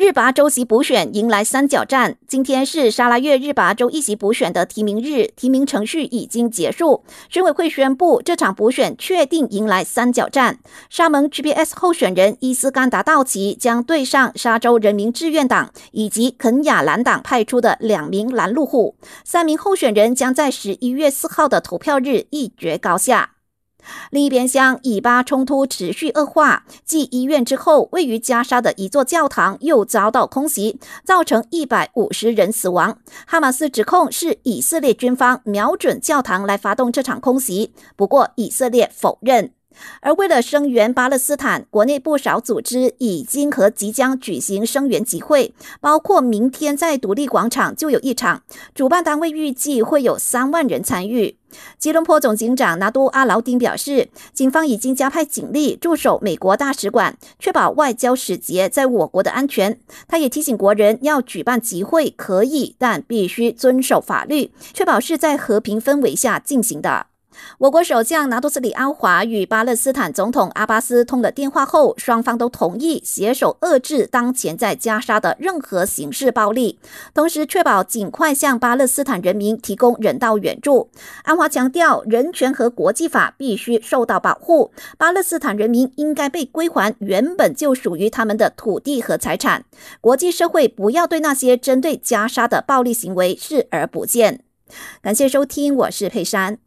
日拔州席补选迎来三角战，今天是沙拉越日拔州一席补选的提名日，提名程序已经结束。选委会宣布，这场补选确定迎来三角战。沙蒙 GPS 候选人伊斯干达道奇将对上沙州人民志愿党以及肯亚蓝党派出的两名拦路虎。三名候选人将在十一月四号的投票日一决高下。另一边厢，以巴冲突持续恶化。继医院之后，位于加沙的一座教堂又遭到空袭，造成一百五十人死亡。哈马斯指控是以色列军方瞄准教堂来发动这场空袭，不过以色列否认。而为了声援巴勒斯坦，国内不少组织已经和即将举行声援集会，包括明天在独立广场就有一场，主办单位预计会有三万人参与。吉隆坡总警长拿督阿劳丁表示，警方已经加派警力驻守美国大使馆，确保外交使节在我国的安全。他也提醒国人要举办集会可以，但必须遵守法律，确保是在和平氛围下进行的。我国首相拿督斯里安华与巴勒斯坦总统阿巴斯通了电话后，双方都同意携手遏制当前在加沙的任何形式暴力，同时确保尽快向巴勒斯坦人民提供人道援助。安华强调，人权和国际法必须受到保护，巴勒斯坦人民应该被归还原本就属于他们的土地和财产。国际社会不要对那些针对加沙的暴力行为视而不见。感谢收听，我是佩珊。